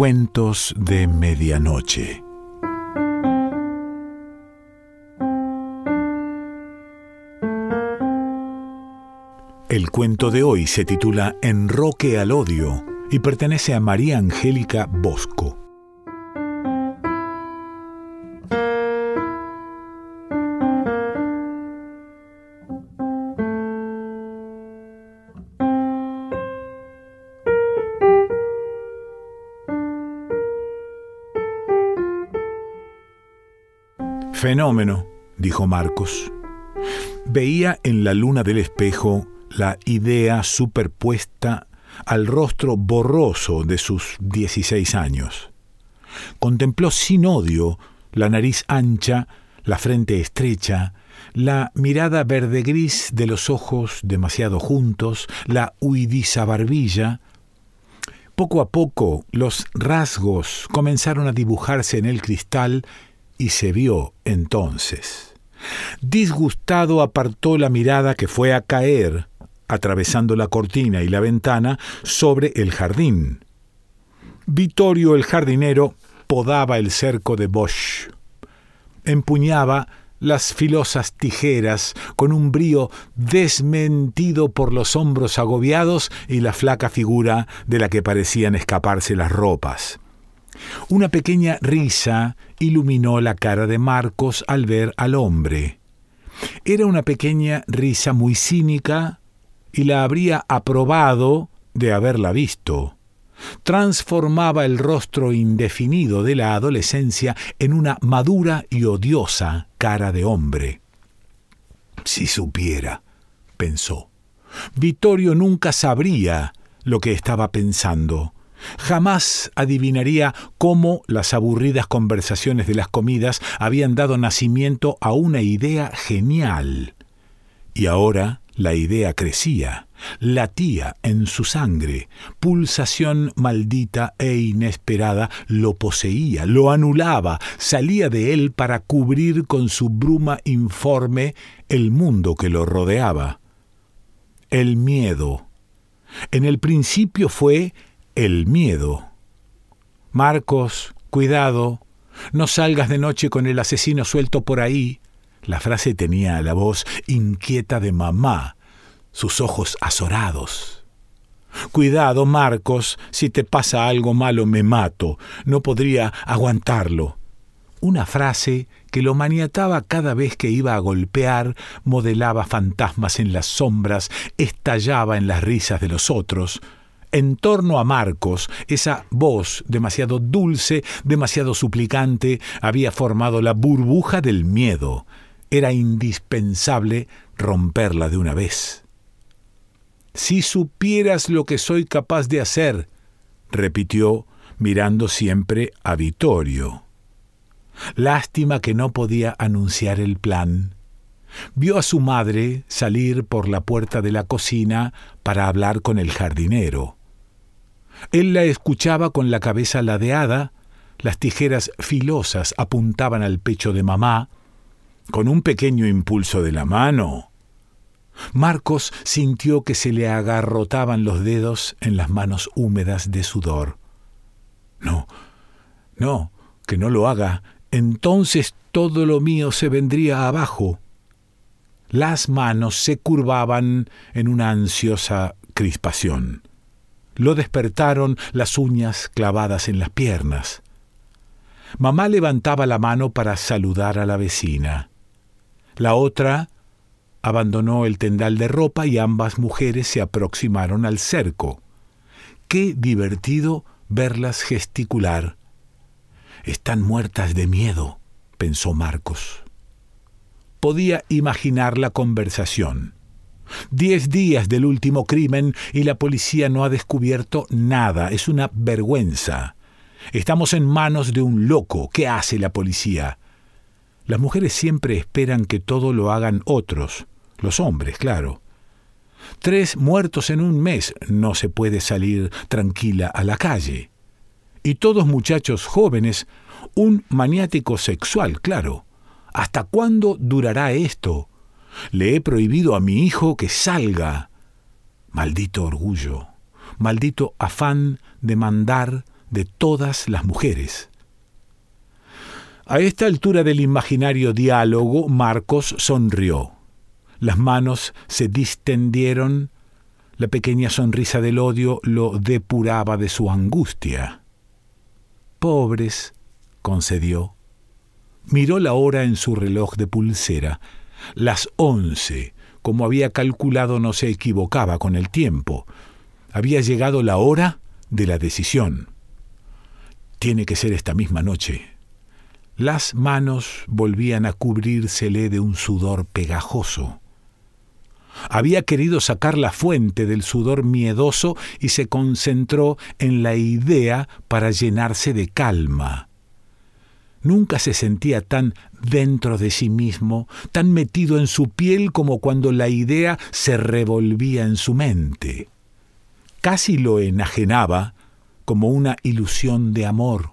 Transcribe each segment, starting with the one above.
Cuentos de Medianoche. El cuento de hoy se titula Enroque al odio y pertenece a María Angélica Bosco. Fenómeno, dijo Marcos. Veía en la luna del espejo la idea superpuesta al rostro borroso de sus 16 años. Contempló sin odio la nariz ancha, la frente estrecha, la mirada verde gris de los ojos demasiado juntos, la huidiza barbilla. Poco a poco los rasgos comenzaron a dibujarse en el cristal y se vio entonces. Disgustado apartó la mirada que fue a caer, atravesando la cortina y la ventana, sobre el jardín. Vittorio el jardinero podaba el cerco de Bosch. Empuñaba las filosas tijeras con un brío desmentido por los hombros agobiados y la flaca figura de la que parecían escaparse las ropas. Una pequeña risa iluminó la cara de Marcos al ver al hombre. Era una pequeña risa muy cínica y la habría aprobado de haberla visto. Transformaba el rostro indefinido de la adolescencia en una madura y odiosa cara de hombre. Si supiera, pensó. Vittorio nunca sabría lo que estaba pensando. Jamás adivinaría cómo las aburridas conversaciones de las comidas habían dado nacimiento a una idea genial. Y ahora la idea crecía, latía en su sangre, pulsación maldita e inesperada lo poseía, lo anulaba, salía de él para cubrir con su bruma informe el mundo que lo rodeaba. El miedo. En el principio fue el miedo. Marcos, cuidado, no salgas de noche con el asesino suelto por ahí. La frase tenía la voz inquieta de mamá, sus ojos azorados. Cuidado, Marcos, si te pasa algo malo me mato. No podría aguantarlo. Una frase que lo maniataba cada vez que iba a golpear, modelaba fantasmas en las sombras, estallaba en las risas de los otros, en torno a Marcos, esa voz demasiado dulce, demasiado suplicante, había formado la burbuja del miedo. Era indispensable romperla de una vez. Si supieras lo que soy capaz de hacer, repitió, mirando siempre a Vittorio. Lástima que no podía anunciar el plan. Vio a su madre salir por la puerta de la cocina para hablar con el jardinero. Él la escuchaba con la cabeza ladeada, las tijeras filosas apuntaban al pecho de mamá, con un pequeño impulso de la mano. Marcos sintió que se le agarrotaban los dedos en las manos húmedas de sudor. No, no, que no lo haga, entonces todo lo mío se vendría abajo. Las manos se curvaban en una ansiosa crispación. Lo despertaron las uñas clavadas en las piernas. Mamá levantaba la mano para saludar a la vecina. La otra abandonó el tendal de ropa y ambas mujeres se aproximaron al cerco. Qué divertido verlas gesticular. Están muertas de miedo, pensó Marcos. Podía imaginar la conversación. Diez días del último crimen y la policía no ha descubierto nada. Es una vergüenza. Estamos en manos de un loco. ¿Qué hace la policía? Las mujeres siempre esperan que todo lo hagan otros. Los hombres, claro. Tres muertos en un mes. No se puede salir tranquila a la calle. Y todos muchachos jóvenes. Un maniático sexual, claro. ¿Hasta cuándo durará esto? Le he prohibido a mi hijo que salga. Maldito orgullo, maldito afán de mandar, de todas las mujeres. A esta altura del imaginario diálogo, Marcos sonrió. Las manos se distendieron, la pequeña sonrisa del odio lo depuraba de su angustia. Pobres, concedió. Miró la hora en su reloj de pulsera. Las once. Como había calculado, no se equivocaba con el tiempo. Había llegado la hora de la decisión. Tiene que ser esta misma noche. Las manos volvían a cubrírsele de un sudor pegajoso. Había querido sacar la fuente del sudor miedoso y se concentró en la idea para llenarse de calma. Nunca se sentía tan dentro de sí mismo, tan metido en su piel como cuando la idea se revolvía en su mente. Casi lo enajenaba como una ilusión de amor,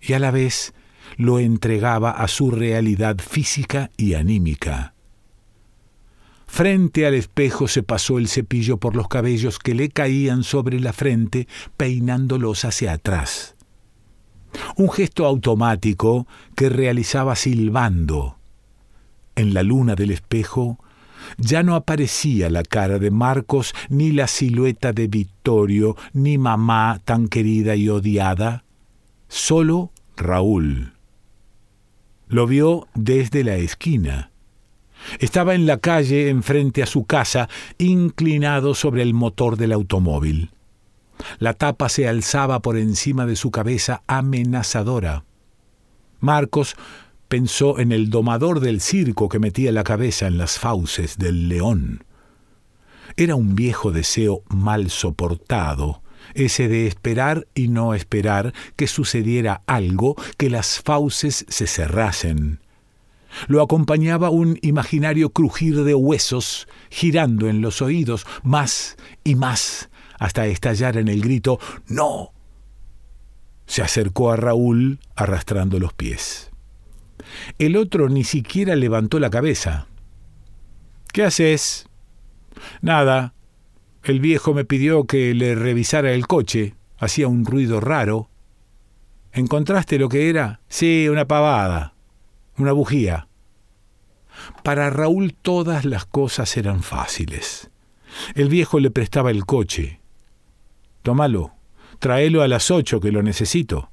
y a la vez lo entregaba a su realidad física y anímica. Frente al espejo se pasó el cepillo por los cabellos que le caían sobre la frente, peinándolos hacia atrás. Un gesto automático que realizaba silbando. En la luna del espejo ya no aparecía la cara de Marcos, ni la silueta de Vittorio, ni mamá tan querida y odiada, solo Raúl. Lo vio desde la esquina. Estaba en la calle enfrente a su casa, inclinado sobre el motor del automóvil. La tapa se alzaba por encima de su cabeza amenazadora. Marcos pensó en el domador del circo que metía la cabeza en las fauces del león. Era un viejo deseo mal soportado, ese de esperar y no esperar que sucediera algo, que las fauces se cerrasen. Lo acompañaba un imaginario crujir de huesos, girando en los oídos más y más, hasta estallar en el grito ¡No! Se acercó a Raúl arrastrando los pies. El otro ni siquiera levantó la cabeza. ¿Qué haces? Nada, el viejo me pidió que le revisara el coche. Hacía un ruido raro. ¿Encontraste lo que era? Sí, una pavada. Una bujía. Para Raúl todas las cosas eran fáciles. El viejo le prestaba el coche. Tómalo, tráelo a las ocho que lo necesito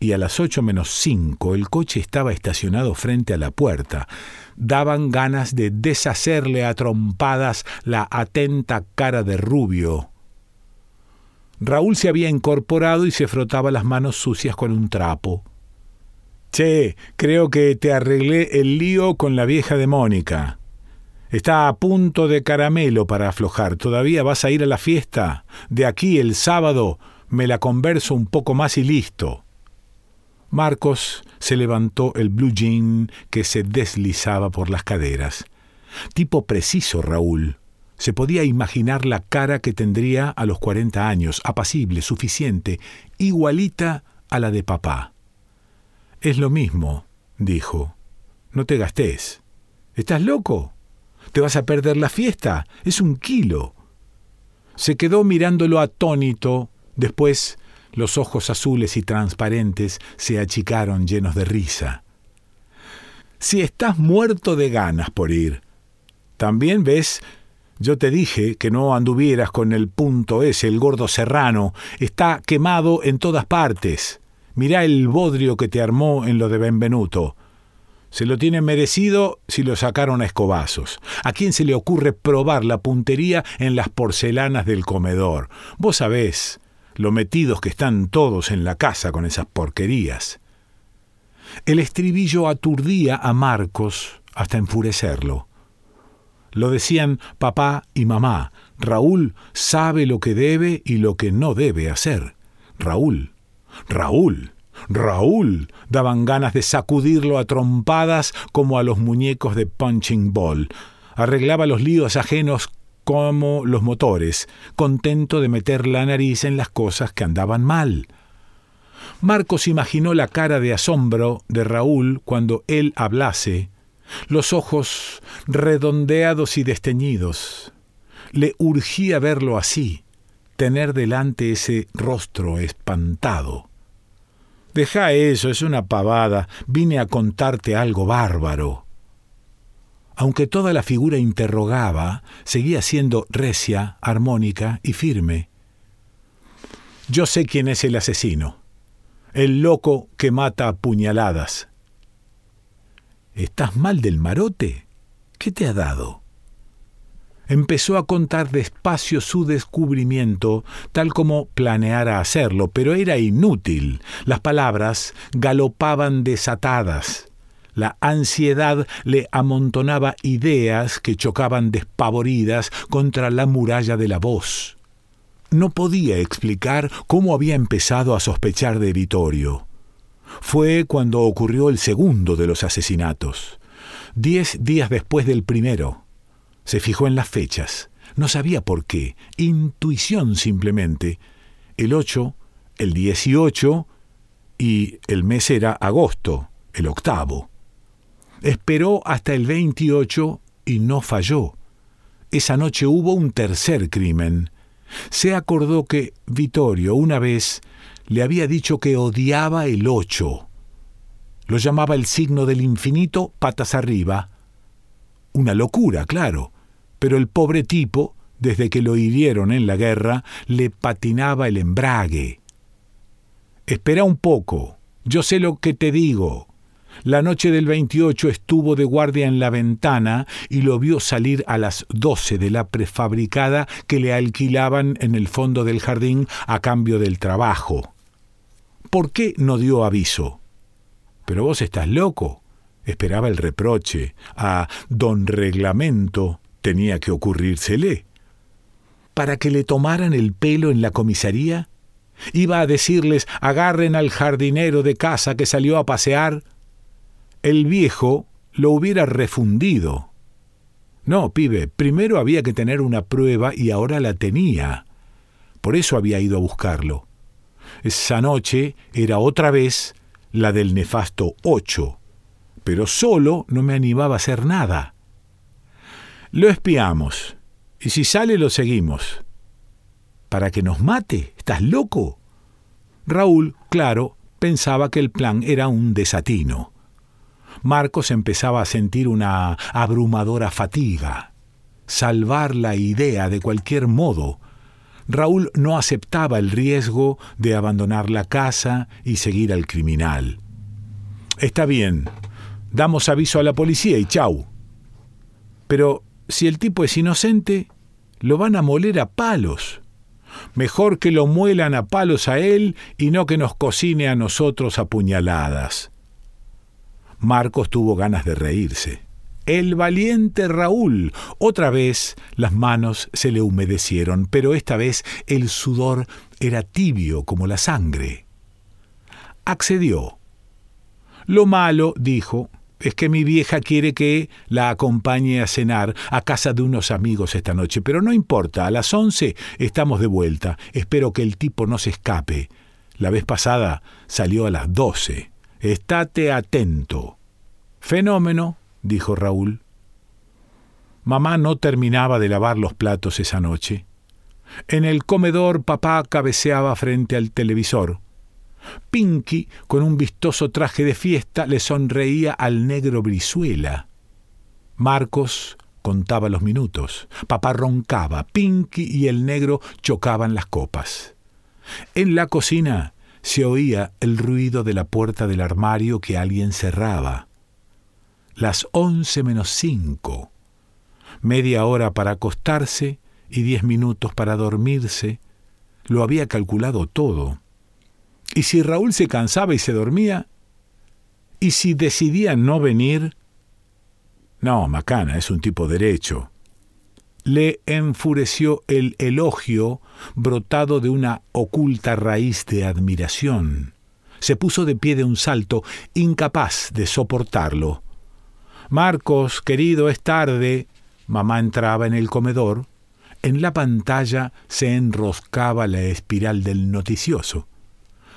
y a las ocho menos cinco el coche estaba estacionado frente a la puerta. Daban ganas de deshacerle a trompadas la atenta cara de Rubio. Raúl se había incorporado y se frotaba las manos sucias con un trapo. Che, creo que te arreglé el lío con la vieja de Mónica. Está a punto de caramelo para aflojar. ¿Todavía vas a ir a la fiesta? De aquí el sábado me la converso un poco más y listo. Marcos se levantó el blue jean que se deslizaba por las caderas. Tipo preciso, Raúl. Se podía imaginar la cara que tendría a los cuarenta años, apacible, suficiente, igualita a la de papá. Es lo mismo, dijo. No te gastes. ¿Estás loco? ¿Te vas a perder la fiesta? Es un kilo. Se quedó mirándolo atónito, después los ojos azules y transparentes se achicaron llenos de risa. Si estás muerto de ganas por ir, también ves, yo te dije que no anduvieras con el punto ese, el gordo serrano, está quemado en todas partes. Mirá el bodrio que te armó en lo de Benvenuto. Se lo tiene merecido si lo sacaron a escobazos. ¿A quién se le ocurre probar la puntería en las porcelanas del comedor? Vos sabés, lo metidos que están todos en la casa con esas porquerías. El estribillo aturdía a Marcos hasta enfurecerlo. Lo decían papá y mamá. Raúl sabe lo que debe y lo que no debe hacer. Raúl, Raúl, Raúl. Daban ganas de sacudirlo a trompadas como a los muñecos de punching ball. Arreglaba los líos ajenos como los motores, contento de meter la nariz en las cosas que andaban mal. Marcos imaginó la cara de asombro de Raúl cuando él hablase, los ojos redondeados y desteñidos. Le urgía verlo así, tener delante ese rostro espantado. Deja eso, es una pavada. Vine a contarte algo bárbaro. Aunque toda la figura interrogaba, seguía siendo recia, armónica y firme. Yo sé quién es el asesino. El loco que mata a puñaladas. ¿Estás mal del marote? ¿Qué te ha dado? Empezó a contar despacio su descubrimiento, tal como planeara hacerlo, pero era inútil. Las palabras galopaban desatadas. La ansiedad le amontonaba ideas que chocaban despavoridas contra la muralla de la voz. No podía explicar cómo había empezado a sospechar de Vittorio. Fue cuando ocurrió el segundo de los asesinatos, diez días después del primero. Se fijó en las fechas. No sabía por qué. Intuición simplemente. El 8, el 18 y el mes era agosto, el octavo. Esperó hasta el 28 y no falló. Esa noche hubo un tercer crimen. Se acordó que Vittorio una vez le había dicho que odiaba el 8. Lo llamaba el signo del infinito patas arriba. Una locura, claro pero el pobre tipo, desde que lo hirieron en la guerra, le patinaba el embrague. Espera un poco, yo sé lo que te digo. La noche del 28 estuvo de guardia en la ventana y lo vio salir a las 12 de la prefabricada que le alquilaban en el fondo del jardín a cambio del trabajo. ¿Por qué no dio aviso? Pero vos estás loco. Esperaba el reproche. A don Reglamento tenía que ocurrírsele. ¿Para que le tomaran el pelo en la comisaría? ¿Iba a decirles agarren al jardinero de casa que salió a pasear? El viejo lo hubiera refundido. No, pibe, primero había que tener una prueba y ahora la tenía. Por eso había ido a buscarlo. Esa noche era otra vez la del nefasto ocho, pero solo no me animaba a hacer nada. Lo espiamos, y si sale lo seguimos. ¿Para que nos mate? ¿Estás loco? Raúl, claro, pensaba que el plan era un desatino. Marcos empezaba a sentir una abrumadora fatiga. Salvar la idea de cualquier modo. Raúl no aceptaba el riesgo de abandonar la casa y seguir al criminal. Está bien, damos aviso a la policía y chau. Pero si el tipo es inocente, lo van a moler a palos. Mejor que lo muelan a palos a él y no que nos cocine a nosotros a puñaladas. Marcos tuvo ganas de reírse. El valiente Raúl. Otra vez las manos se le humedecieron, pero esta vez el sudor era tibio como la sangre. Accedió. Lo malo, dijo, es que mi vieja quiere que la acompañe a cenar a casa de unos amigos esta noche, pero no importa, a las once estamos de vuelta. Espero que el tipo no se escape. La vez pasada salió a las doce. Estate atento. Fenómeno, dijo Raúl. Mamá no terminaba de lavar los platos esa noche. En el comedor papá cabeceaba frente al televisor. Pinky, con un vistoso traje de fiesta, le sonreía al negro Brizuela. Marcos contaba los minutos. Papá roncaba. Pinky y el negro chocaban las copas. En la cocina se oía el ruido de la puerta del armario que alguien cerraba. Las once menos cinco. Media hora para acostarse y diez minutos para dormirse. Lo había calculado todo. ¿Y si Raúl se cansaba y se dormía? ¿Y si decidía no venir? No, Macana es un tipo derecho. Le enfureció el elogio brotado de una oculta raíz de admiración. Se puso de pie de un salto, incapaz de soportarlo. Marcos, querido, es tarde. Mamá entraba en el comedor. En la pantalla se enroscaba la espiral del noticioso.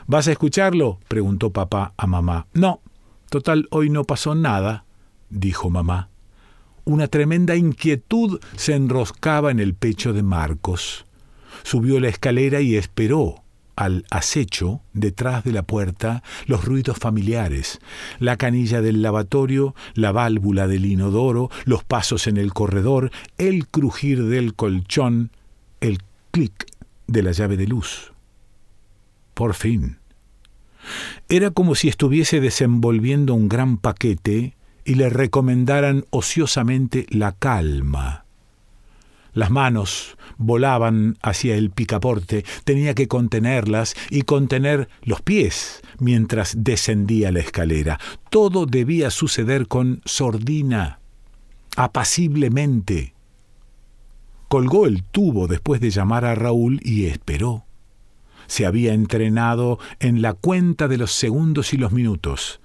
¿Vas a escucharlo? preguntó papá a mamá. No, total, hoy no pasó nada, dijo mamá. Una tremenda inquietud se enroscaba en el pecho de Marcos. subió la escalera y esperó al acecho, detrás de la puerta, los ruidos familiares, la canilla del lavatorio, la válvula del inodoro, los pasos en el corredor, el crujir del colchón, el clic de la llave de luz. Por fin. Era como si estuviese desenvolviendo un gran paquete y le recomendaran ociosamente la calma. Las manos volaban hacia el picaporte, tenía que contenerlas y contener los pies mientras descendía la escalera. Todo debía suceder con sordina, apaciblemente. Colgó el tubo después de llamar a Raúl y esperó. Se había entrenado en la cuenta de los segundos y los minutos.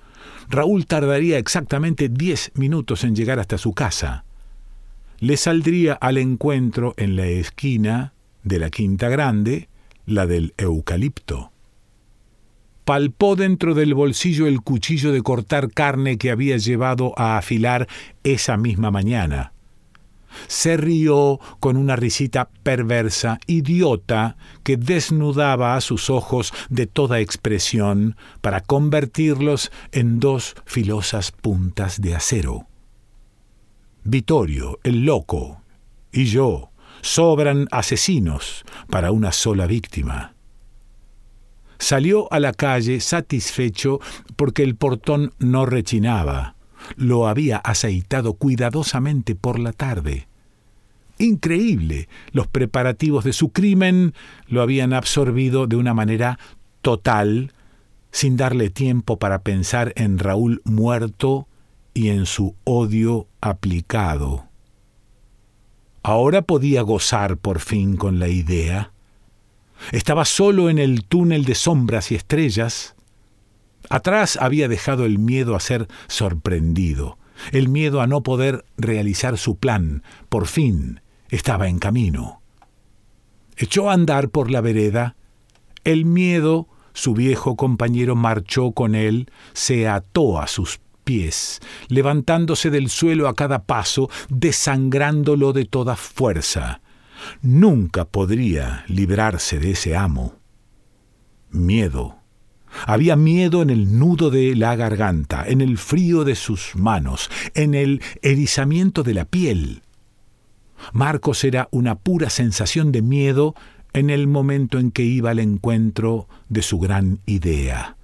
Raúl tardaría exactamente diez minutos en llegar hasta su casa le saldría al encuentro en la esquina de la Quinta Grande, la del eucalipto. Palpó dentro del bolsillo el cuchillo de cortar carne que había llevado a afilar esa misma mañana. Se rió con una risita perversa, idiota, que desnudaba a sus ojos de toda expresión para convertirlos en dos filosas puntas de acero. Vittorio, el loco, y yo sobran asesinos para una sola víctima. Salió a la calle satisfecho porque el portón no rechinaba. Lo había aceitado cuidadosamente por la tarde. Increíble, los preparativos de su crimen lo habían absorbido de una manera total, sin darle tiempo para pensar en Raúl muerto y en su odio aplicado. Ahora podía gozar por fin con la idea. Estaba solo en el túnel de sombras y estrellas. Atrás había dejado el miedo a ser sorprendido, el miedo a no poder realizar su plan. Por fin estaba en camino. Echó a andar por la vereda. El miedo, su viejo compañero, marchó con él, se ató a sus pies, levantándose del suelo a cada paso, desangrándolo de toda fuerza. Nunca podría librarse de ese amo. Miedo. Había miedo en el nudo de la garganta, en el frío de sus manos, en el erizamiento de la piel. Marcos era una pura sensación de miedo en el momento en que iba al encuentro de su gran idea.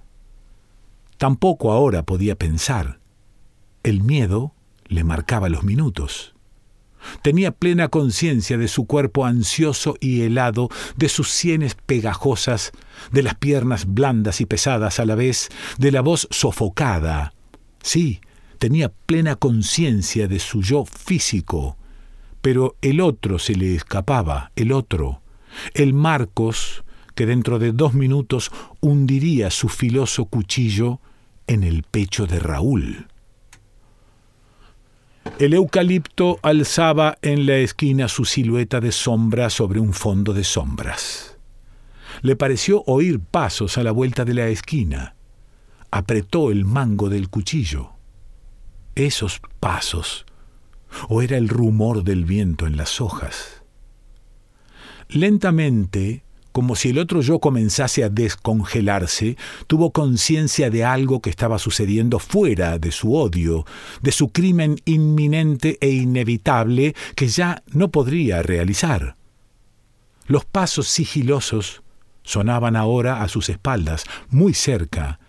Tampoco ahora podía pensar. El miedo le marcaba los minutos. Tenía plena conciencia de su cuerpo ansioso y helado, de sus sienes pegajosas, de las piernas blandas y pesadas a la vez, de la voz sofocada. Sí, tenía plena conciencia de su yo físico, pero el otro se le escapaba, el otro, el Marcos, que dentro de dos minutos hundiría su filoso cuchillo en el pecho de Raúl. El eucalipto alzaba en la esquina su silueta de sombra sobre un fondo de sombras. Le pareció oír pasos a la vuelta de la esquina. Apretó el mango del cuchillo. Esos pasos. ¿O era el rumor del viento en las hojas? Lentamente como si el otro yo comenzase a descongelarse, tuvo conciencia de algo que estaba sucediendo fuera de su odio, de su crimen inminente e inevitable que ya no podría realizar. Los pasos sigilosos sonaban ahora a sus espaldas, muy cerca,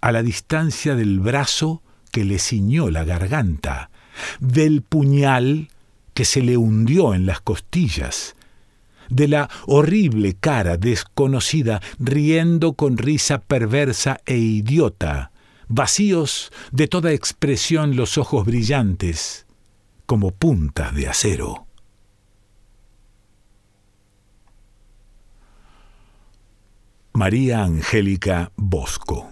a la distancia del brazo que le ciñó la garganta, del puñal que se le hundió en las costillas, de la horrible cara desconocida riendo con risa perversa e idiota, vacíos de toda expresión los ojos brillantes, como puntas de acero. María Angélica Bosco